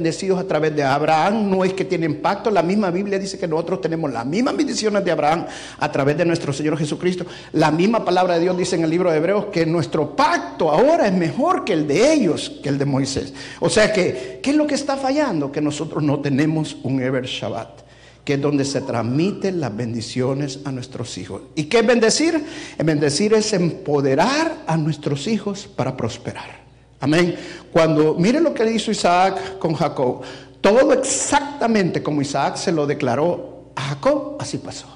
bendecidos a través de Abraham, no es que tienen pacto, la misma Biblia dice que nosotros tenemos las mismas bendiciones de Abraham a través de nuestro Señor Jesucristo. La misma palabra de Dios dice en el libro de Hebreos que nuestro pacto ahora es mejor que el de ellos, que el de Moisés. O sea que, ¿qué es lo que está fallando? Que nosotros no tenemos un Ever Shabbat que es donde se transmiten las bendiciones a nuestros hijos. ¿Y qué es bendecir? bendecir es empoderar a nuestros hijos para prosperar. Amén. Cuando miren lo que hizo Isaac con Jacob, todo exactamente como Isaac se lo declaró a Jacob, así pasó.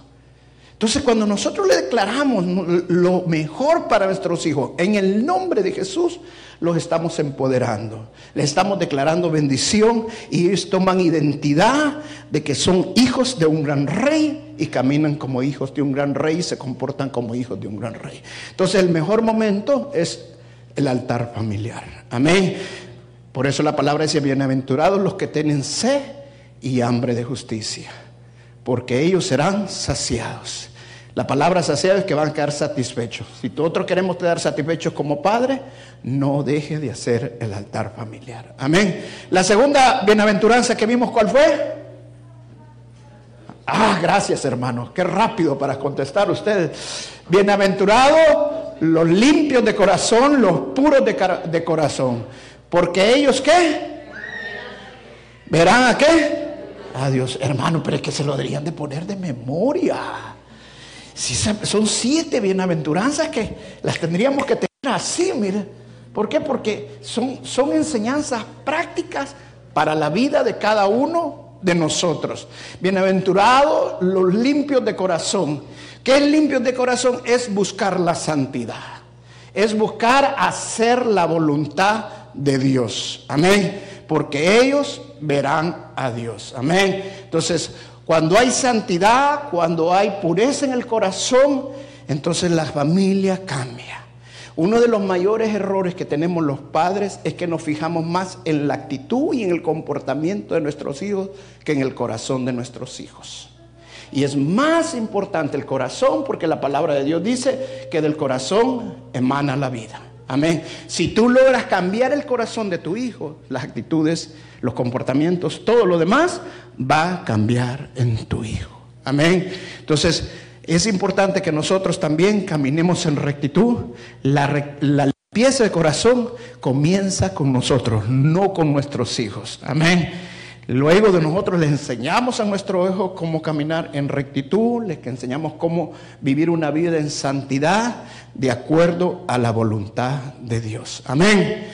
Entonces cuando nosotros le declaramos lo mejor para nuestros hijos en el nombre de Jesús, los estamos empoderando, le estamos declarando bendición y ellos toman identidad de que son hijos de un gran rey y caminan como hijos de un gran rey y se comportan como hijos de un gran rey. Entonces el mejor momento es el altar familiar. Amén. Por eso la palabra dice, bienaventurados los que tienen sed y hambre de justicia, porque ellos serán saciados. La palabra saciado es que van a quedar satisfechos. Si nosotros queremos quedar satisfechos como padre, no deje de hacer el altar familiar. Amén. La segunda bienaventuranza que vimos, ¿cuál fue? Ah, gracias hermano. Qué rápido para contestar ustedes. Bienaventurado los limpios de corazón, los puros de, corazón. Porque ellos qué? ¿Verán a qué? A Dios, hermano, pero es que se lo deberían de poner de memoria. Son siete bienaventuranzas que las tendríamos que tener así, mire. ¿Por qué? Porque son, son enseñanzas prácticas para la vida de cada uno de nosotros. Bienaventurados los limpios de corazón ¿Qué es limpio de corazón? Es buscar la santidad. Es buscar hacer la voluntad de Dios. Amén. Porque ellos verán a Dios. Amén. Entonces, cuando hay santidad, cuando hay pureza en el corazón, entonces la familia cambia. Uno de los mayores errores que tenemos los padres es que nos fijamos más en la actitud y en el comportamiento de nuestros hijos que en el corazón de nuestros hijos. Y es más importante el corazón porque la palabra de Dios dice que del corazón emana la vida. Amén. Si tú logras cambiar el corazón de tu hijo, las actitudes, los comportamientos, todo lo demás va a cambiar en tu hijo. Amén. Entonces, es importante que nosotros también caminemos en rectitud. La, la limpieza de corazón comienza con nosotros, no con nuestros hijos. Amén. Luego de nosotros les enseñamos a nuestro hijo cómo caminar en rectitud, les enseñamos cómo vivir una vida en santidad de acuerdo a la voluntad de Dios. Amén.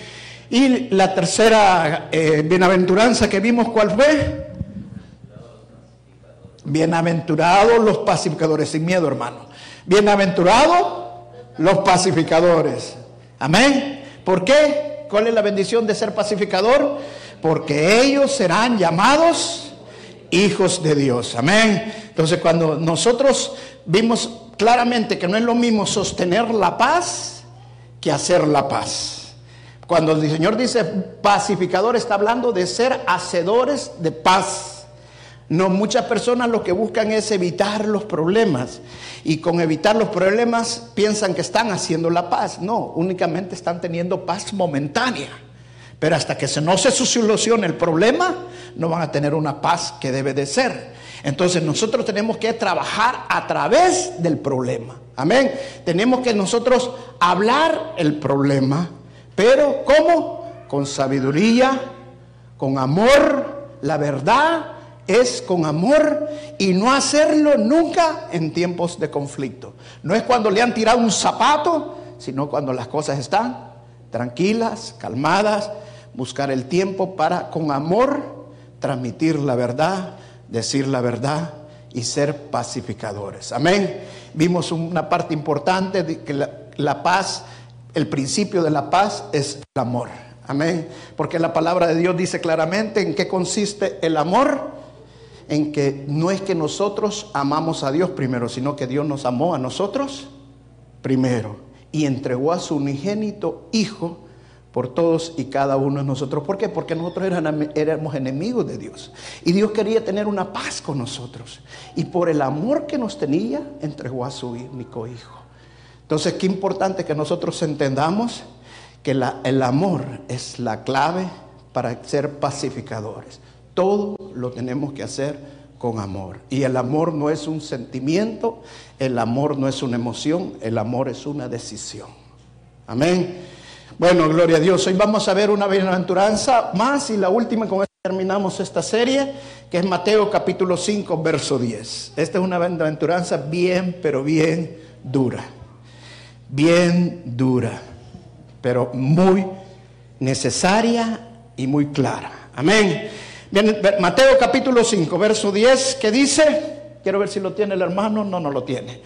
Y la tercera eh, bienaventuranza que vimos, ¿cuál fue? Bienaventurados los pacificadores, sin miedo hermano. Bienaventurados los pacificadores. Amén. ¿Por qué? ¿Cuál es la bendición de ser pacificador? porque ellos serán llamados hijos de Dios. Amén. Entonces cuando nosotros vimos claramente que no es lo mismo sostener la paz que hacer la paz. Cuando el Señor dice pacificador está hablando de ser hacedores de paz. No, muchas personas lo que buscan es evitar los problemas y con evitar los problemas piensan que están haciendo la paz. No, únicamente están teniendo paz momentánea. Pero hasta que no se solucione el problema, no van a tener una paz que debe de ser. Entonces nosotros tenemos que trabajar a través del problema. Amén. Tenemos que nosotros hablar el problema. Pero ¿cómo? Con sabiduría, con amor. La verdad es con amor y no hacerlo nunca en tiempos de conflicto. No es cuando le han tirado un zapato, sino cuando las cosas están tranquilas, calmadas buscar el tiempo para con amor transmitir la verdad, decir la verdad y ser pacificadores. Amén. Vimos una parte importante de que la, paz, el principio de la paz es el amor. Amén. Porque la palabra de Dios dice claramente en qué consiste el amor. En que no es que nosotros amamos a Dios primero, sino que Dios nos amó a nosotros primero y entregó a su unigénito Hijo por todos y cada uno de nosotros. ¿Por qué? Porque nosotros éramos enemigos de Dios. Y Dios quería tener una paz con nosotros. Y por el amor que nos tenía, entregó a su único Hijo. Entonces, qué importante que nosotros entendamos que el amor es la clave para ser pacificadores. Todo lo tenemos que hacer con amor. Y el amor no es un sentimiento, el amor no es una emoción, el amor es una decisión. Amén. Bueno, gloria a Dios. Hoy vamos a ver una bienaventuranza más y la última, con esta terminamos esta serie, que es Mateo capítulo 5, verso 10. Esta es una bienaventuranza bien, pero bien dura. Bien dura, pero muy necesaria y muy clara. Amén. Mateo capítulo 5, verso 10, que dice, quiero ver si lo tiene el hermano, no, no lo tiene.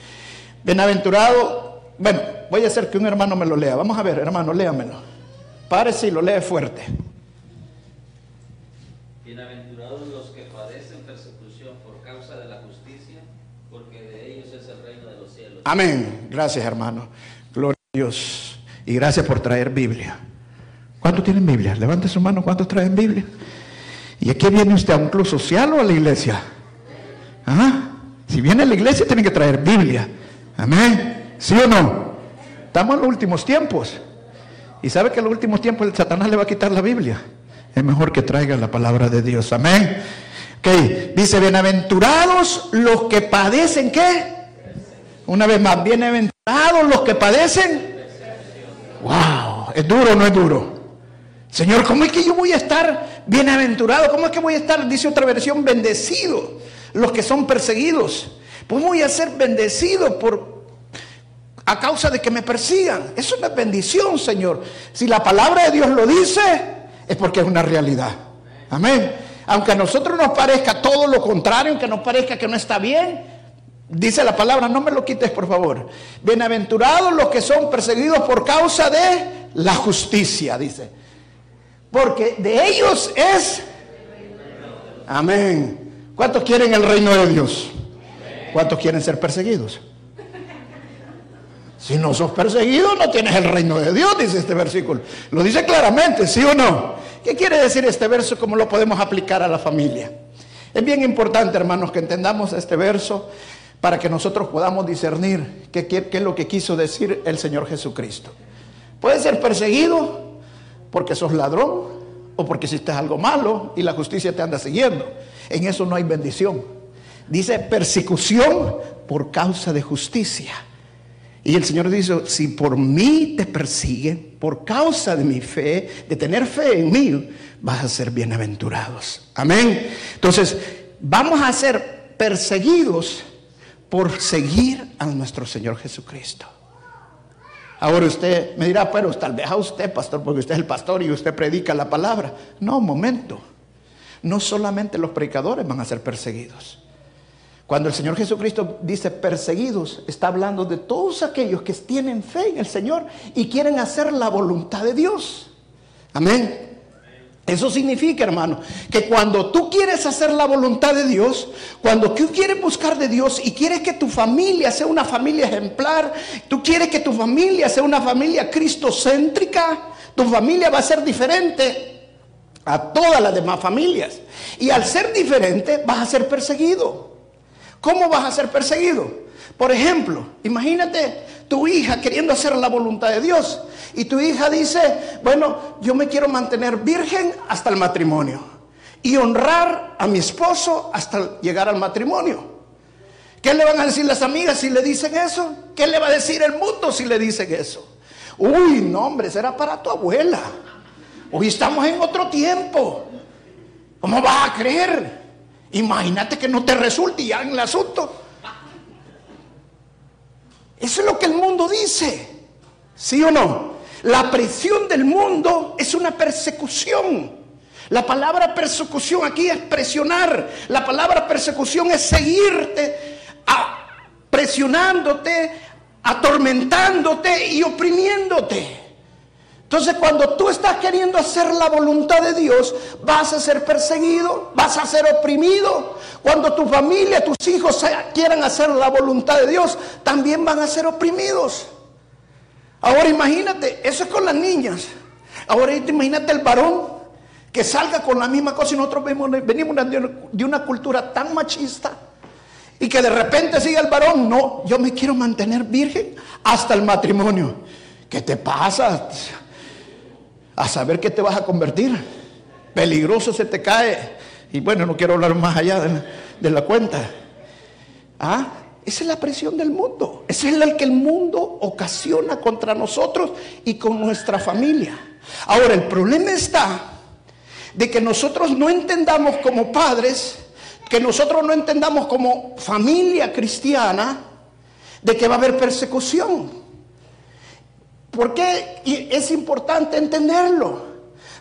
Bienaventurado bueno, voy a hacer que un hermano me lo lea. Vamos a ver, hermano, léamelo. Párese y lo lee fuerte. Bienaventurados los que padecen persecución por causa de la justicia, porque de ellos es el reino de los cielos. Amén. Gracias, hermano. Gloria a Dios. Y gracias por traer Biblia. ¿Cuántos tienen Biblia? Levante su mano, ¿cuántos traen Biblia? ¿Y aquí viene usted a un club social o a la iglesia? ¿Ah? Si viene a la iglesia, tiene que traer Biblia. Amén. ¿Sí o no? Estamos en los últimos tiempos. Y sabe que en los últimos tiempos el Satanás le va a quitar la Biblia. Es mejor que traiga la palabra de Dios. Amén. Ok, dice, bienaventurados los que padecen, ¿qué? Una vez más, bienaventurados los que padecen. Wow, ¿es duro o no es duro? Señor, ¿cómo es que yo voy a estar bienaventurado? ¿Cómo es que voy a estar, dice otra versión, bendecido? Los que son perseguidos. Pues voy a ser bendecido por, a causa de que me persigan. Es una bendición, Señor. Si la palabra de Dios lo dice, es porque es una realidad. Amén. Aunque a nosotros nos parezca todo lo contrario, aunque nos parezca que no está bien, dice la palabra, no me lo quites por favor. Bienaventurados los que son perseguidos por causa de la justicia, dice. Porque de ellos es... Amén. ¿Cuántos quieren el reino de Dios? ¿Cuántos quieren ser perseguidos? Si no sos perseguido, no tienes el reino de Dios, dice este versículo. Lo dice claramente, ¿sí o no? ¿Qué quiere decir este verso? ¿Cómo lo podemos aplicar a la familia? Es bien importante, hermanos, que entendamos este verso para que nosotros podamos discernir qué, qué es lo que quiso decir el Señor Jesucristo. Puedes ser perseguido porque sos ladrón o porque hiciste algo malo y la justicia te anda siguiendo. En eso no hay bendición. Dice persecución por causa de justicia. Y el Señor dice, si por mí te persiguen, por causa de mi fe, de tener fe en mí, vas a ser bienaventurados. Amén. Entonces, vamos a ser perseguidos por seguir a nuestro Señor Jesucristo. Ahora usted me dirá, pero tal vez a usted, pastor, porque usted es el pastor y usted predica la palabra. No, momento. No solamente los predicadores van a ser perseguidos. Cuando el Señor Jesucristo dice perseguidos, está hablando de todos aquellos que tienen fe en el Señor y quieren hacer la voluntad de Dios. Amén. Eso significa, hermano, que cuando tú quieres hacer la voluntad de Dios, cuando tú quieres buscar de Dios y quieres que tu familia sea una familia ejemplar, tú quieres que tu familia sea una familia cristocéntrica, tu familia va a ser diferente a todas las demás familias. Y al ser diferente, vas a ser perseguido. ¿Cómo vas a ser perseguido? Por ejemplo, imagínate tu hija queriendo hacer la voluntad de Dios y tu hija dice, bueno, yo me quiero mantener virgen hasta el matrimonio y honrar a mi esposo hasta llegar al matrimonio. ¿Qué le van a decir las amigas si le dicen eso? ¿Qué le va a decir el mundo si le dicen eso? Uy, no, hombre, será para tu abuela. Hoy estamos en otro tiempo. ¿Cómo vas a creer? Imagínate que no te resulte ya en el asunto. Eso es lo que el mundo dice. ¿Sí o no? La presión del mundo es una persecución. La palabra persecución aquí es presionar. La palabra persecución es seguirte, presionándote, atormentándote y oprimiéndote. Entonces cuando tú estás queriendo hacer la voluntad de Dios, vas a ser perseguido, vas a ser oprimido. Cuando tu familia, tus hijos quieran hacer la voluntad de Dios, también van a ser oprimidos. Ahora imagínate, eso es con las niñas. Ahora imagínate el varón que salga con la misma cosa y nosotros venimos de una cultura tan machista y que de repente siga el varón, no, yo me quiero mantener virgen hasta el matrimonio. ¿Qué te pasa? A saber que te vas a convertir. Peligroso se te cae. Y bueno, no quiero hablar más allá de la, cuenta. ¿Ah? Esa es la presión del mundo. Esa es la que el mundo ocasiona contra nosotros y con nuestra familia. Ahora, el problema está de que nosotros no entendamos como padres que nosotros no entendamos como familia cristiana de que va a haber persecución. ¿Por qué es importante entenderlo?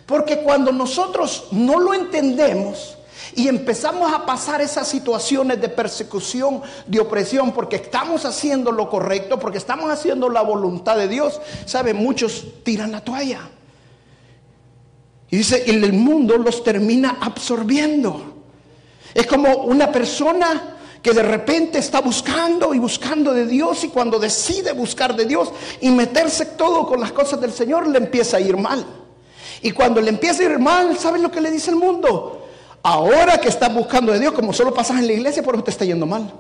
Porque cuando nosotros no lo entendemos y empezamos a pasar esas situaciones de persecución, de opresión, porque estamos haciendo lo correcto, porque estamos haciendo la voluntad de Dios, ¿sabe? Muchos tiran la toalla. Y dice, el mundo los termina absorbiendo. Es como una persona que de repente está buscando y buscando de Dios y cuando decide buscar de Dios y meterse todo con las cosas del Señor, le empieza a ir mal. Y cuando le empieza a ir mal, ¿saben lo que le dice el mundo? Ahora que estás buscando de Dios, como solo pasas en la iglesia, por eso te está yendo mal.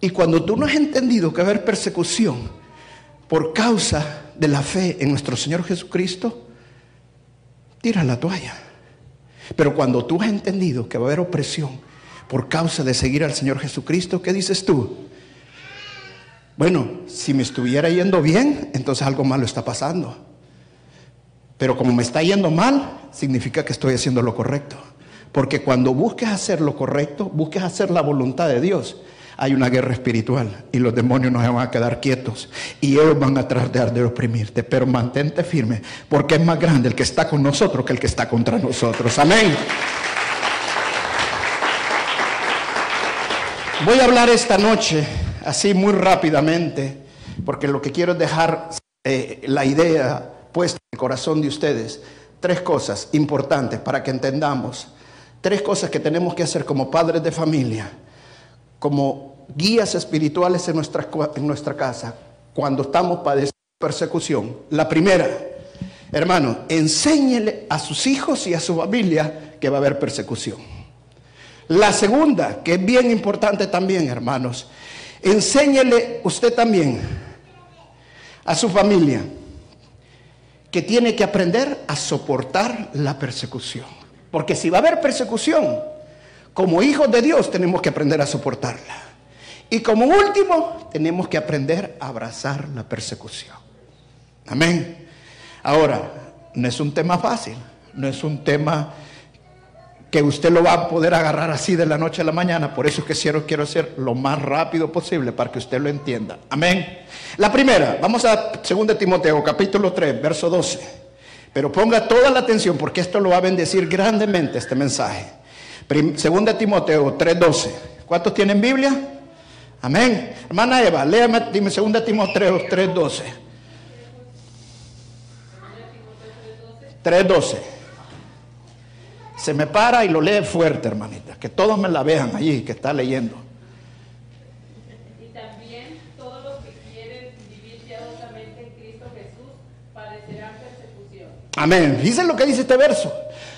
Y cuando tú no has entendido que va a haber persecución por causa de la fe en nuestro Señor Jesucristo, tira la toalla. Pero cuando tú has entendido que va a haber opresión por causa de seguir al Señor Jesucristo, ¿qué dices tú? Bueno, si me estuviera yendo bien, entonces algo malo está pasando. Pero como me está yendo mal, significa que estoy haciendo lo correcto. Porque cuando busques hacer lo correcto, busques hacer la voluntad de Dios, hay una guerra espiritual y los demonios no se van a quedar quietos y ellos van a tratar de oprimirte, pero mantente firme porque es más grande el que está con nosotros que el que está contra nosotros. Amén. Voy a hablar esta noche así muy rápidamente porque lo que quiero es dejar eh, la idea puesta en el corazón de ustedes. Tres cosas importantes para que entendamos. Tres cosas que tenemos que hacer como padres de familia como guías espirituales en nuestra, en nuestra casa cuando estamos padeciendo persecución. La primera, hermano, enséñele a sus hijos y a su familia que va a haber persecución. La segunda, que es bien importante también, hermanos, enséñele usted también a su familia que tiene que aprender a soportar la persecución. Porque si va a haber persecución, como hijos de Dios tenemos que aprender a soportarla. Y como último, tenemos que aprender a abrazar la persecución. Amén. Ahora, no es un tema fácil, no es un tema que usted lo va a poder agarrar así de la noche a la mañana. Por eso es que quiero, hacer lo más rápido posible para que usted lo entienda. Amén. La primera, vamos a 2 Timoteo capítulo 3, verso 12. Pero ponga toda la atención porque esto lo va a bendecir grandemente este mensaje. Segunda Timoteo 3:12. ¿Cuántos tienen Biblia? Amén. Hermana Eva, léame, dime segunda Timoteo 3:12. 3:12. Se me para y lo lee fuerte, hermanita. Que todos me la vean allí, que está leyendo. Y también todos los que quieren vivir piadosamente en Cristo Jesús padecerán persecución. Amén. Dice lo que dice este verso.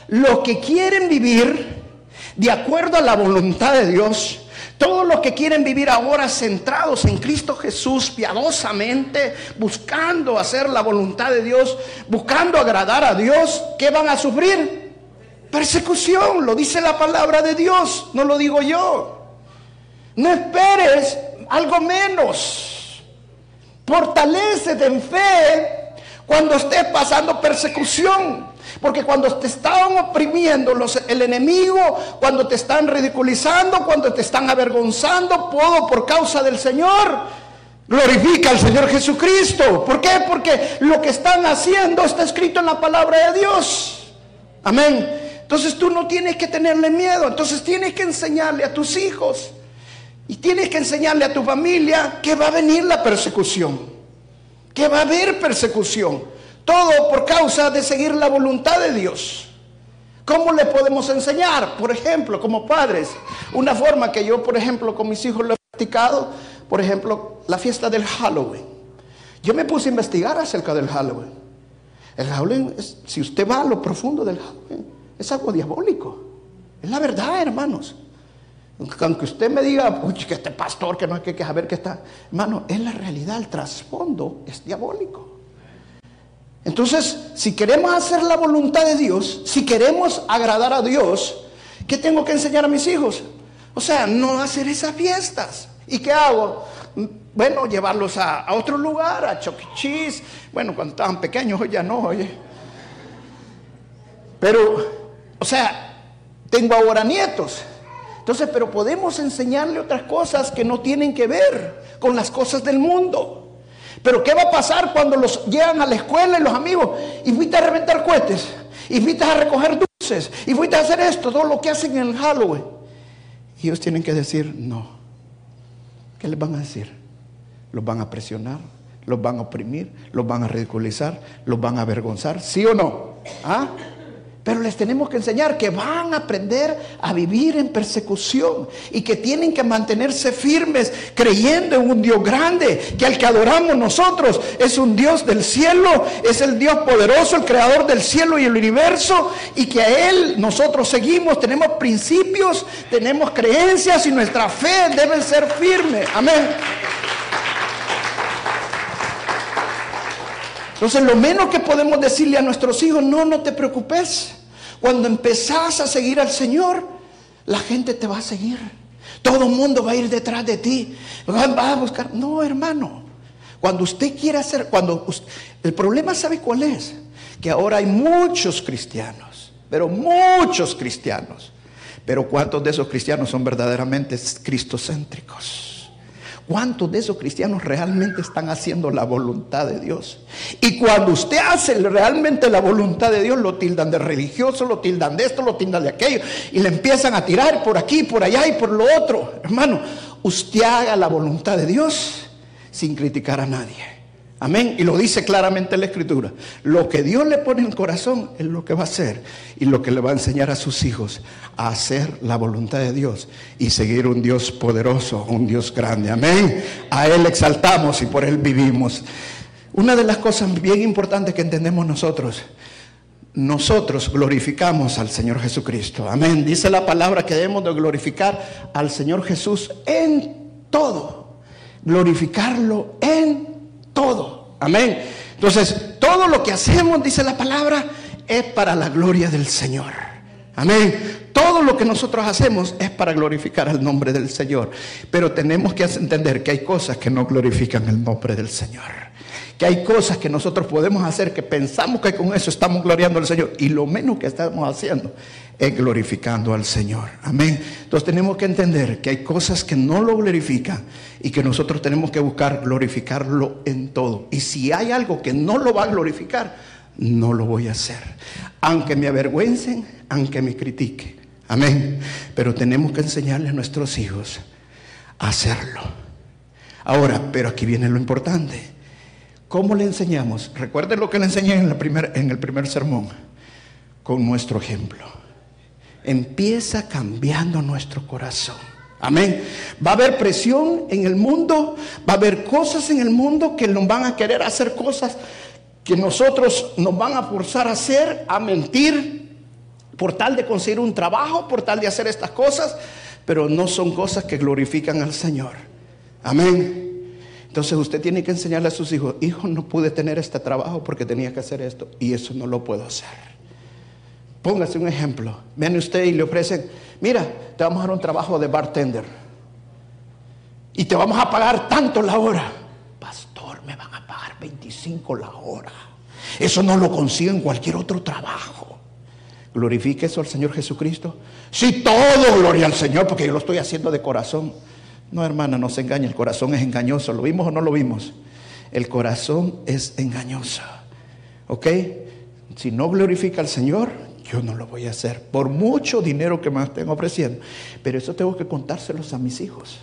Los que quieren vivir de acuerdo a la voluntad de Dios. Todos los que quieren vivir ahora centrados en Cristo Jesús, piadosamente, buscando hacer la voluntad de Dios, buscando agradar a Dios, ¿qué van a sufrir? Persecución, lo dice la palabra de Dios, no lo digo yo. No esperes algo menos. Fortalecete en fe cuando estés pasando persecución. Porque cuando te están oprimiendo los, el enemigo, cuando te están ridiculizando, cuando te están avergonzando, todo por causa del Señor, glorifica al Señor Jesucristo. ¿Por qué? Porque lo que están haciendo está escrito en la palabra de Dios. Amén. Entonces tú no tienes que tenerle miedo. Entonces tienes que enseñarle a tus hijos y tienes que enseñarle a tu familia que va a venir la persecución. Que va a haber persecución. Todo por causa de seguir la voluntad de Dios. ¿Cómo le podemos enseñar? Por ejemplo, como padres, una forma que yo, por ejemplo, con mis hijos lo he practicado, por ejemplo, la fiesta del Halloween. Yo me puse a investigar acerca del Halloween. El Halloween, es- si usted va a lo profundo del Halloween, es algo diabólico. Es la verdad, hermanos. Aunque usted me diga, uy, que este pastor, que no hay que, que saber que está. Hermano, es la realidad, el trasfondo es diabólico. Entonces, si queremos hacer la voluntad de Dios, si queremos agradar a Dios, ¿qué tengo que enseñar a mis hijos? O sea, no hacer esas fiestas. ¿Y qué hago? Bueno, llevarlos a, a otro lugar, a Chuck E. Bueno, cuando estaban pequeños, hoy ya no, oye. Pero, o sea, tengo ahora nietos. Entonces, pero podemos enseñarle otras cosas que no tienen que ver con las cosas del mundo. Pero ¿qué va a pasar cuando los llegan a la escuela y los amigos? Y fuiste a reventar cohetes, y a recoger dulces, y fuiste a hacer esto, todo lo que hacen en el Halloween. Y ellos tienen que decir, no. ¿Qué les van a decir? Los van a presionar, los van a oprimir, los van a ridiculizar, los van a avergonzar, ¿sí o no? ¿Ah? Pero les tenemos que enseñar que van a aprender a vivir en persecución y que tienen que mantenerse firmes creyendo en un Dios grande, que al que adoramos nosotros es un Dios del cielo, es el Dios poderoso, el creador del cielo y el universo y que a Él nosotros seguimos, tenemos principios, tenemos creencias y nuestra fe debe ser firme. Amén. Entonces lo menos que podemos decirle a nuestros hijos, no, no te preocupes. Cuando empezás a seguir al Señor, la gente te va a seguir. Todo el mundo va a ir detrás de ti. Va a buscar. No, hermano. Cuando usted quiere hacer, cuando us- el problema sabe cuál es, que ahora hay muchos cristianos, pero muchos cristianos. Pero ¿cuántos de esos cristianos son verdaderamente cristocéntricos? ¿Cuántos de esos cristianos realmente están haciendo la voluntad de Dios? Y cuando usted hace realmente la voluntad de Dios, lo tildan de religioso, lo tildan de esto, lo tildan de aquello, y le empiezan a tirar por aquí, por allá y por lo otro. Hermano, usted haga la voluntad de Dios sin criticar a nadie. Amén. Y lo dice claramente la escritura. Lo que Dios le pone en el corazón es lo que va a hacer y lo que le va a enseñar a sus hijos a hacer la voluntad de Dios y seguir un Dios poderoso, un Dios grande. Amén. A Él exaltamos y por Él vivimos. Una de las cosas bien importantes que entendemos nosotros, nosotros glorificamos al Señor Jesucristo. Amén. Dice la palabra que debemos de glorificar al Señor Jesús en todo. Glorificarlo en todo. Amén. Entonces, todo lo que hacemos, dice la palabra, es para la gloria del Señor. Amén. Todo lo que nosotros hacemos es para glorificar el nombre del Señor. Pero tenemos que entender que hay cosas que no glorifican el nombre del Señor. Que hay cosas que nosotros podemos hacer que pensamos que con eso estamos gloriando al Señor. Y lo menos que estamos haciendo es glorificando al Señor. Amén. Entonces tenemos que entender que hay cosas que no lo glorifican y que nosotros tenemos que buscar glorificarlo en todo. Y si hay algo que no lo va a glorificar, no lo voy a hacer. Aunque me avergüencen, aunque me critiquen. Amén. Pero tenemos que enseñarle a nuestros hijos a hacerlo. Ahora, pero aquí viene lo importante. ¿Cómo le enseñamos? Recuerden lo que le enseñé en, el primer sermón. Con nuestro ejemplo. Empieza cambiando nuestro corazón. Amén. Va a haber presión en el mundo, va a haber cosas en el mundo que nos van a querer hacer cosas que nosotros nos van a forzar a hacer, a mentir, por tal de conseguir un trabajo, por tal de hacer estas cosas, pero no son cosas que glorifican al Señor. Amén. Entonces usted tiene que enseñarle a sus hijos, hijo, no pude tener este trabajo porque tenía que hacer esto y eso no lo puedo hacer. Póngase un ejemplo. Viene usted y le ofrecen, mira, te vamos a dar un trabajo de bartender y te vamos a pagar tanto la hora. Pastor, me van a pagar 25 la hora. Eso no lo consigo en cualquier otro trabajo. Glorifique eso al Señor Jesucristo. Sí, todo gloria al Señor porque yo lo estoy haciendo de corazón. No, hermana, no se engañe, el corazón es engañoso. ¿Lo vimos o no lo vimos? El corazón es engañoso. ¿Ok? Si no glorifica al Señor, yo no lo voy a hacer. Por mucho dinero que me estén ofreciendo. Pero eso tengo que contárselos a mis hijos.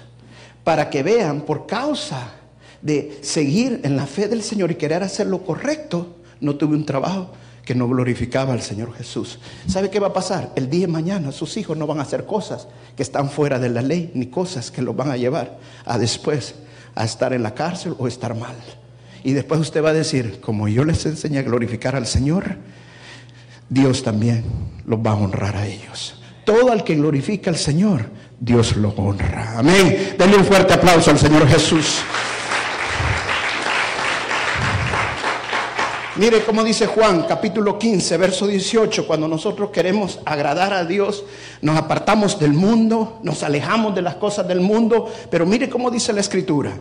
Para que vean, por causa de seguir en la fe del Señor y querer hacer lo correcto, no tuve un trabajo que no glorificaba al Señor Jesús. ¿Sabe qué va a pasar? El día de mañana sus hijos no van a hacer cosas que están fuera de la ley, ni cosas que los van a llevar a después a estar en la cárcel o estar mal. Y después usted va a decir, como yo les enseñé a glorificar al Señor, Dios también los va a honrar a ellos. Todo al que glorifica al Señor, Dios lo honra. Amén. Denle un fuerte aplauso al Señor Jesús. Mire cómo dice Juan, capítulo 15, verso 18, cuando nosotros queremos agradar a Dios, nos apartamos del mundo, nos alejamos de las cosas del mundo, pero mire cómo dice la escritura,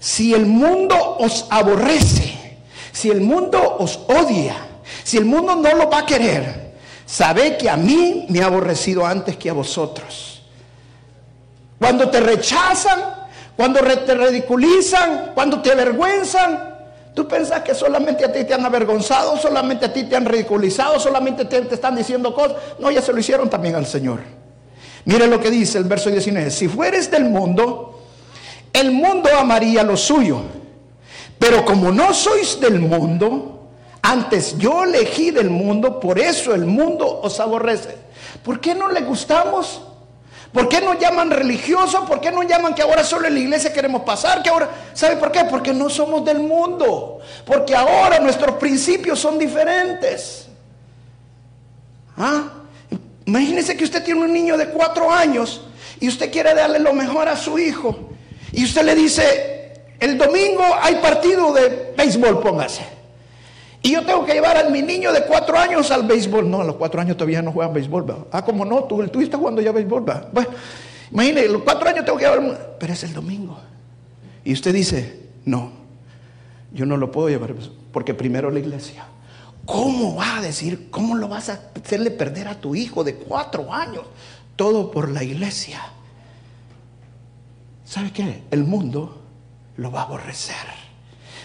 si el mundo os aborrece, si el mundo os odia, si el mundo no lo va a querer, sabe que a mí me ha aborrecido antes que a vosotros. Cuando te rechazan, cuando te ridiculizan, cuando te avergüenzan, Tú pensás que solamente a ti te han avergonzado, solamente a ti te han ridiculizado, solamente te, te, están diciendo cosas. No, ya se lo hicieron también al Señor. Mire lo que dice el verso 19. Si fueres del mundo, el mundo amaría lo suyo. Pero como no sois del mundo, antes yo elegí del mundo, por eso el mundo os aborrece. ¿Por qué no le gustamos? ¿Por qué nos llaman religiosos? ¿Por qué nos llaman que ahora solo en la iglesia queremos pasar? Que ahora, ¿sabe por qué? Porque no somos del mundo. Porque ahora nuestros principios son diferentes. ¿Ah? Imagínese que usted tiene un niño de cuatro años y usted quiere darle lo mejor a su hijo. Y usted le dice, el domingo hay partido de béisbol, póngase. Y yo tengo que llevar a mi niño de cuatro años al béisbol. No, a los cuatro años todavía no juegan béisbol. Ah, como no, tú, tú estás jugando ya béisbol. ¿verdad? Bueno, imagínese, los cuatro años tengo que llevar, pero es el domingo. Y usted dice, no, yo no lo puedo llevar porque primero la iglesia. ¿Cómo va a decir, cómo lo vas a hacerle perder a tu hijo de cuatro años? Todo por la iglesia. ¿Sabe qué? El mundo lo va a aborrecer.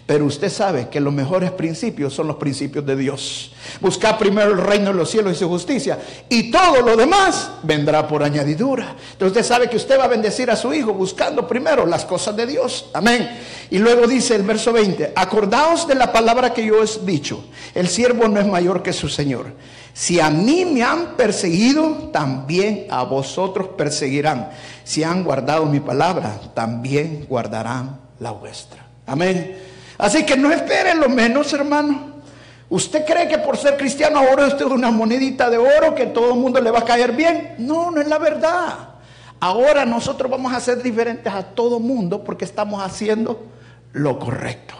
Pero usted sabe que los mejores principios son los principios de Dios. Buscar primero el reino de los cielos y su justicia. Y todo lo demás vendrá por añadidura. Entonces usted sabe que usted va a bendecir a su hijo buscando primero las cosas de Dios. Amén. Y luego dice el verso 20, acordaos de la palabra que yo os he dicho. El siervo no es mayor que su Señor. Si a mí me han perseguido, también a vosotros perseguirán. Si han guardado mi palabra, también guardarán la vuestra. Amén. Así que no esperen lo menos, hermano. ¿Usted cree que por ser cristiano ahora usted es una monedita de oro que todo el mundo le va a caer bien? No, no es la verdad. Ahora nosotros vamos a ser diferentes a todo mundo porque estamos haciendo lo correcto,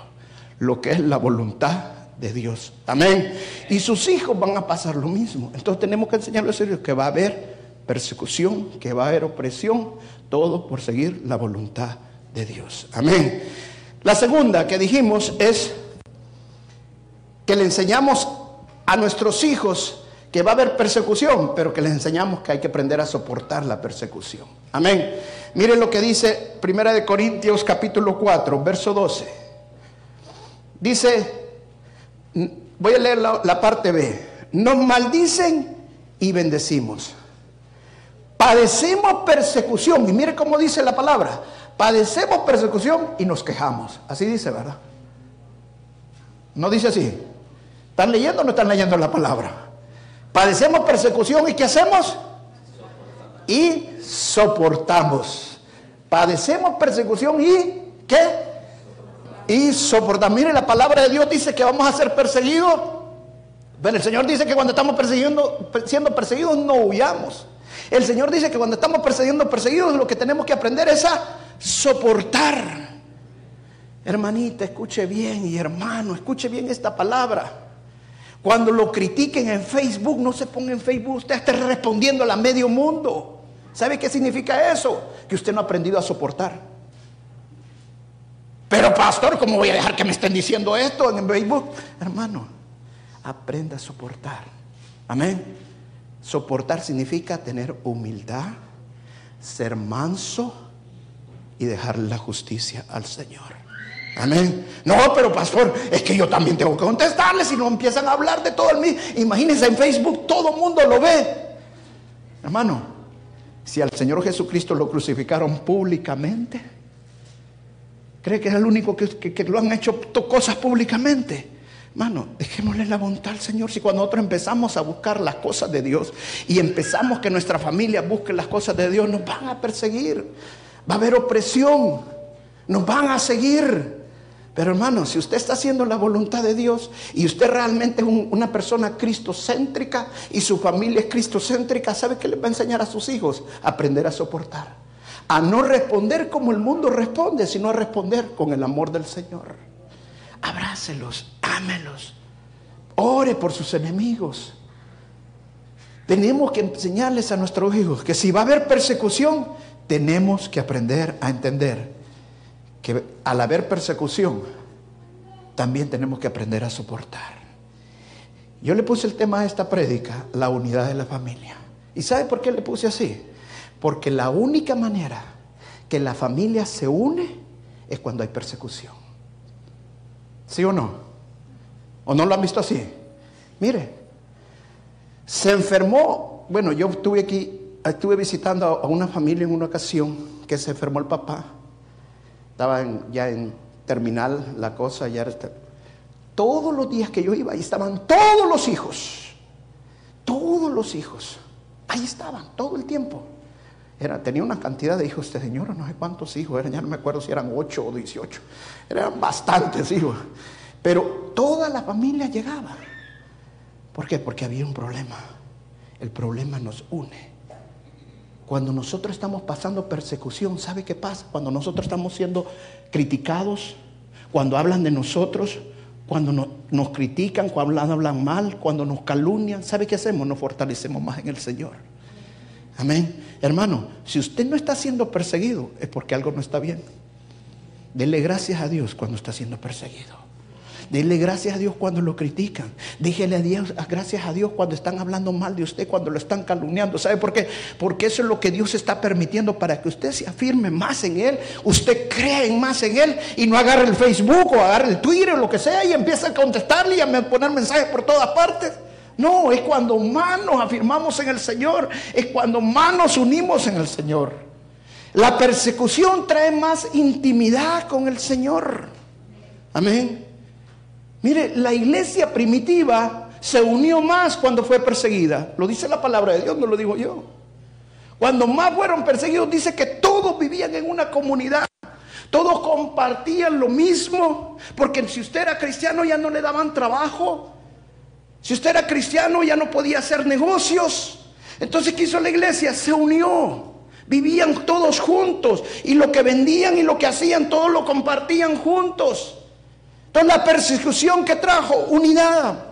lo que es la voluntad de Dios. Amén. Y sus hijos van a pasar lo mismo. Entonces tenemos que enseñarles a ellos que va a haber persecución, que va a haber opresión, todo por seguir la voluntad de Dios. Amén. La segunda que dijimos es que le enseñamos a nuestros hijos que va a haber persecución, pero que les enseñamos que hay que aprender a soportar la persecución. Amén. Miren lo que dice Primera de Corintios capítulo 4, verso 12. Dice, voy a leer la, la parte B. Nos maldicen y bendecimos. Padecemos persecución. Y mire cómo dice la palabra padecemos persecución y nos quejamos. Así dice, ¿verdad? No dice así. ¿Están leyendo o no están leyendo la palabra? Padecemos persecución y ¿qué hacemos? Y soportamos. Padecemos persecución y ¿qué? Y soportamos. Mire, la palabra de Dios dice que vamos a ser perseguidos. Pero el Señor dice que cuando estamos siendo perseguidos no huyamos. El Señor dice que cuando estamos persiguiendo perseguidos lo que tenemos que aprender es a soportar. Hermanita, escuche bien y hermano, escuche bien esta palabra. Cuando lo critiquen en Facebook, no se ponga en Facebook, usted está respondiendo a medio mundo. ¿Sabe qué significa eso? Que usted no ha aprendido a soportar. Pero pastor, ¿cómo voy a dejar que me estén diciendo esto en Facebook? Hermano, aprenda a soportar. Amén. Soportar significa tener humildad, ser manso y dejarle la justicia al Señor. Amén. No, pero pastor, es que yo también tengo que contestarle si no empiezan a hablar de todo el mismo. Imagínense en Facebook, todo el mundo lo ve. Hermano, si al Señor Jesucristo lo crucificaron públicamente, ¿cree que es el único que, que lo han hecho cosas públicamente? Hermano, dejémosle la voluntad al Señor. Si cuando nosotros empezamos a buscar las cosas de Dios y empezamos que nuestra familia busque las cosas de Dios, nos van a perseguir. Va a haber opresión. Nos van a seguir. Pero hermano, si usted está haciendo la voluntad de Dios y usted realmente es un- una persona cristocéntrica y su familia es cristocéntrica, ¿sabe qué le va a enseñar a sus hijos? Aprender a soportar. A no responder como el mundo responde, sino a responder con el amor del Señor. Abrácelos, ámelos, ore por sus enemigos. Tenemos que enseñarles a nuestros hijos que si va a haber persecución, tenemos que aprender a entender que al haber persecución, también tenemos que aprender a soportar. Yo le puse el tema a esta prédica, la unidad de la familia. ¿Y sabe por qué le puse así? Porque la única manera que la familia se une es cuando hay persecución. ¿Sí o no? ¿O no lo han visto así? Mire, se enfermó, bueno, yo estuve aquí, estuve visitando a una familia en una ocasión que se enfermó el papá. Estaba en- ya en terminal la cosa, ya Todos los días que yo iba, ahí estaban todos los hijos. Todos los hijos. Ahí estaban, todo el tiempo. Era, tenía una cantidad de hijos este señor, no sé cuántos hijos eran, ya no me acuerdo si eran 8 o 18. Eran bastantes hijos. Pero toda la familia llegaba. ¿Por qué? Porque había un problema. El problema nos une. Cuando nosotros estamos pasando persecución, ¿sabe qué pasa? Cuando nosotros estamos siendo criticados, cuando hablan de nosotros, cuando no- nos critican, cuando hablan, hablan mal, cuando nos calumnian, ¿sabe qué hacemos? Nos fortalecemos más en el Señor. Amén. Hermano, si usted no está siendo perseguido, es porque algo no está bien. Dele gracias a Dios cuando está siendo perseguido. Dele gracias a Dios cuando lo critican. Dígale a Dios, gracias a Dios cuando están hablando mal de usted, cuando lo están calumniando. ¿Sabe por qué? Porque eso es lo que Dios está permitiendo para que usted se afirme más en Él. Usted crea en más en Él y no agarre el Facebook o agarre el Twitter o lo que sea y empieza a contestarle y a poner mensajes por todas partes. No, es cuando más nos afirmamos en el Señor. Es cuando más nos unimos en el Señor. La persecución trae más intimidad con el Señor. Amén. Mire, la iglesia primitiva se unió más cuando fue perseguida. Lo dice la palabra de Dios, no lo digo yo. Cuando más fueron perseguidos, dice que todos vivían en una comunidad. Todos compartían lo mismo. Porque si usted era cristiano ya no le daban trabajo. Si usted era cristiano ya no podía hacer negocios. Entonces, ¿qué hizo la iglesia? Se unió. Vivían todos juntos. Y lo que vendían y lo que hacían, todos lo compartían juntos. Entonces la persecución que trajo, unidad.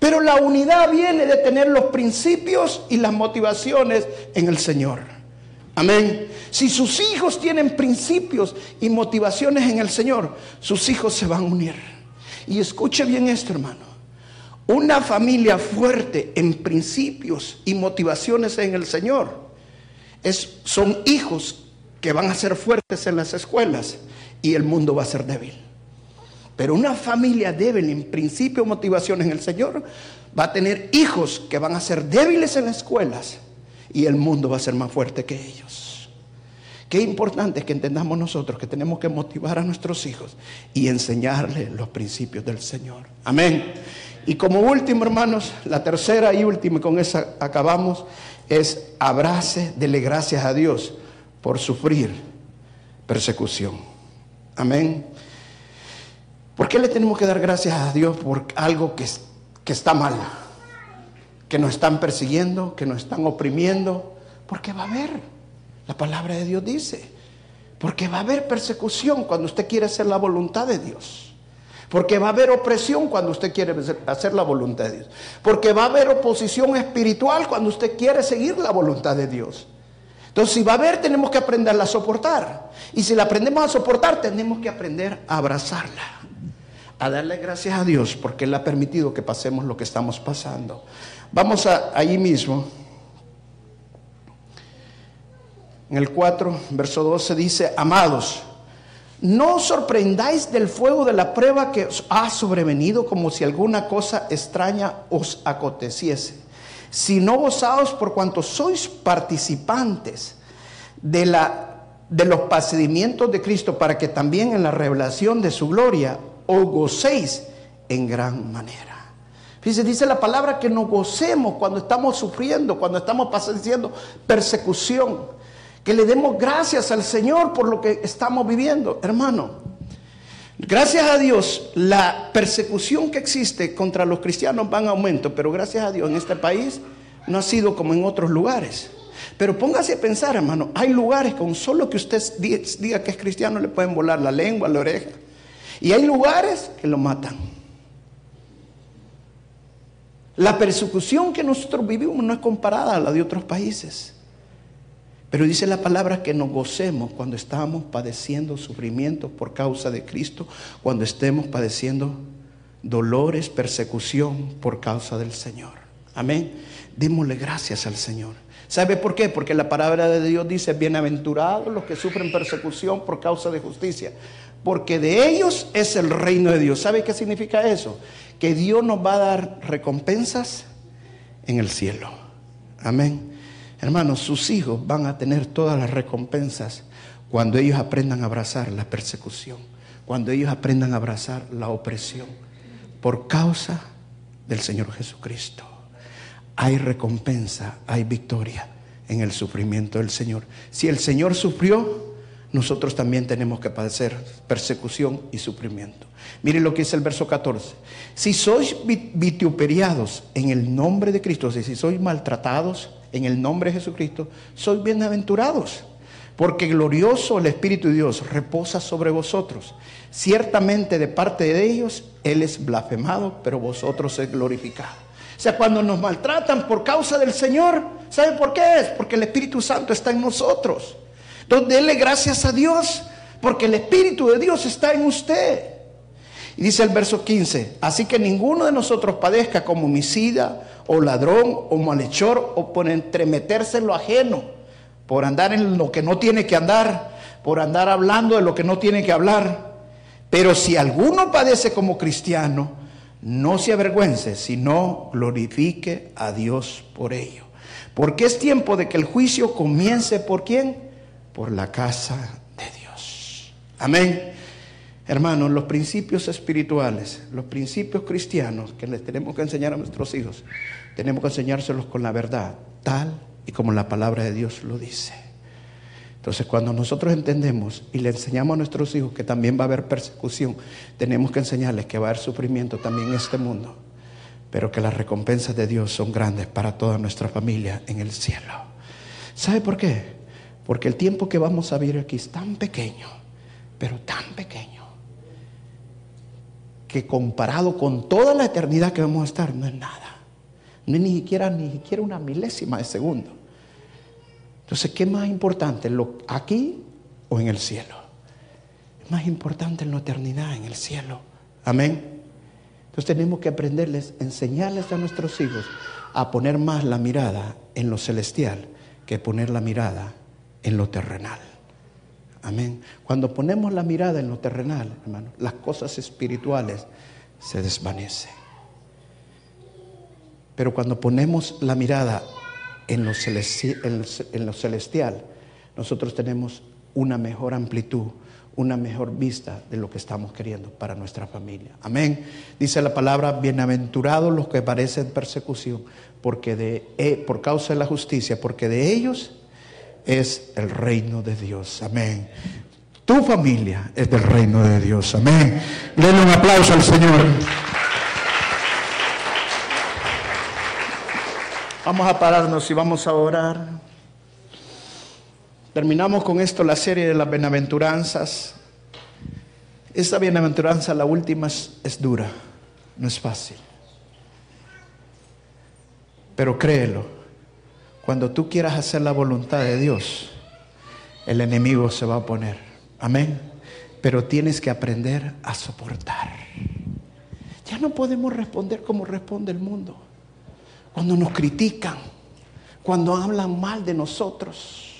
Pero la unidad viene de tener los principios y las motivaciones en el Señor. Amén. Si sus hijos tienen principios y motivaciones en el Señor, sus hijos se van a unir. Y escuche bien esto, hermano. Una familia fuerte en principios y motivaciones en el Señor es, son hijos que van a ser fuertes en las escuelas y el mundo va a ser débil. Pero una familia débil en principio, motivación en el Señor, va a tener hijos que van a ser débiles en las escuelas y el mundo va a ser más fuerte que ellos. Qué importante es que entendamos nosotros que tenemos que motivar a nuestros hijos y enseñarles los principios del Señor. Amén. Y como último, hermanos, la tercera y última, y con esa acabamos, es abrace, dele gracias a Dios por sufrir persecución. Amén. ¿Por qué le tenemos que dar gracias a Dios por algo que, que está mal? Que nos están persiguiendo, que nos están oprimiendo. Porque va a haber. La palabra de Dios dice. Porque va a haber persecución cuando usted quiere hacer la voluntad de Dios. Porque va a haber opresión cuando usted quiere hacer la voluntad de Dios. Porque va a haber oposición espiritual cuando usted quiere seguir la voluntad de Dios. Entonces, si va a haber, tenemos que aprenderla a soportar. Y si la aprendemos a soportar, tenemos que aprender a abrazarla. A darle gracias a Dios porque Él ha permitido que pasemos lo que estamos pasando. Vamos allí mismo. En el 4, verso 12 dice, amados, no os sorprendáis del fuego de la prueba que os ha sobrevenido como si alguna cosa extraña os aconteciese, sino gozaos por cuanto sois participantes de, la, de los padecimientos de Cristo para que también en la revelación de su gloria os gocéis en gran manera. Fíjense, dice la palabra que nos gocemos cuando estamos sufriendo, cuando estamos padeciendo persecución. Que le demos gracias al Señor por lo que estamos viviendo. Hermano, Gracias a Dios, la persecución que existe contra los cristianos va en aumento, pero gracias a Dios en este país no ha sido como en otros lugares. Pero póngase a pensar, hermano, hay lugares con solo que usted diga que es cristiano le pueden volar la lengua, la oreja. Y hay lugares que lo matan. La persecución que nosotros vivimos no es comparada a la de otros países. Pero dice la palabra que nos gocemos cuando estamos padeciendo sufrimientos por causa de Cristo, cuando estemos padeciendo dolores, persecución por causa del Señor. Amén. Démosle gracias al Señor. ¿Sabe por qué? Porque la palabra de Dios dice, bienaventurados los que sufren persecución por causa de justicia, porque de ellos es el reino de Dios. ¿Sabe qué significa eso? Que Dios nos va a dar recompensas en el cielo. Amén. Hermanos, sus hijos van a tener todas las recompensas cuando ellos aprendan a abrazar la persecución, cuando ellos aprendan a abrazar la opresión, por causa del Señor Jesucristo. Hay recompensa, hay victoria en el sufrimiento del Señor. Si el Señor sufrió, nosotros también tenemos que padecer persecución y sufrimiento. Miren lo que dice el verso 14. Si sois vituperiados en el nombre de Cristo, si sois maltratados, en el nombre de Jesucristo, sois bienaventurados, porque glorioso el Espíritu de Dios reposa sobre vosotros. Ciertamente de parte de ellos Él es blasfemado, pero vosotros es glorificado. O sea, cuando nos maltratan por causa del Señor, ¿sabe por qué es? Porque el Espíritu Santo está en nosotros. Entonces, dele gracias a Dios, porque el Espíritu de Dios está en usted. Y dice el verso 15, así que ninguno de nosotros padezca como homicida o ladrón o malhechor o por entremeterse en lo ajeno, por andar en lo que no tiene que andar, por andar hablando de lo que no tiene que hablar. Pero si alguno padece como cristiano, no se avergüence, sino glorifique a Dios por ello. Porque es tiempo de que el juicio comience por quién? Por la casa de Dios. Amén. Hermanos, los principios espirituales, los principios cristianos que les tenemos que enseñar a nuestros hijos, tenemos que enseñárselos con la verdad, tal y como la palabra de Dios lo dice. Entonces, cuando nosotros entendemos y le enseñamos a nuestros hijos que también va a haber persecución, tenemos que enseñarles que va a haber sufrimiento también en este mundo, pero que las recompensas de Dios son grandes para toda nuestra familia en el cielo. ¿Sabe por qué? Porque el tiempo que vamos a vivir aquí es tan pequeño, pero tan pequeño que comparado con toda la eternidad que vamos a estar, no es nada. No es ni siquiera, ni siquiera una milésima de segundo. Entonces, ¿qué más importante? ¿Lo, ¿Aquí o en el cielo? Es más importante en la eternidad, en el cielo. Amén. Entonces tenemos que aprenderles, enseñarles a nuestros hijos a poner más la mirada en lo celestial que poner la mirada en lo terrenal. Amén. Cuando ponemos la mirada en lo terrenal, hermano, las cosas espirituales se desvanecen. Pero cuando ponemos la mirada en lo, en lo celestial, nosotros tenemos una mejor amplitud, una mejor vista de lo que estamos queriendo para nuestra familia. Amén. Dice la palabra, bienaventurados los que parecen persecución, porque de, eh, por causa de la justicia, porque de ellos es el reino de Dios. Amén. Tu familia es del reino de Dios. Amén. Denle un aplauso al Señor. Vamos a pararnos y vamos a orar. Terminamos con esto la serie de las bienaventuranzas. Esta bienaventuranza, la última, es, es dura, no es fácil. Pero créelo cuando tú quieras hacer la voluntad de Dios, el enemigo se va a oponer. Amén. Pero tienes que aprender a soportar. Ya no podemos responder como responde el mundo. Cuando nos critican, cuando hablan mal de nosotros.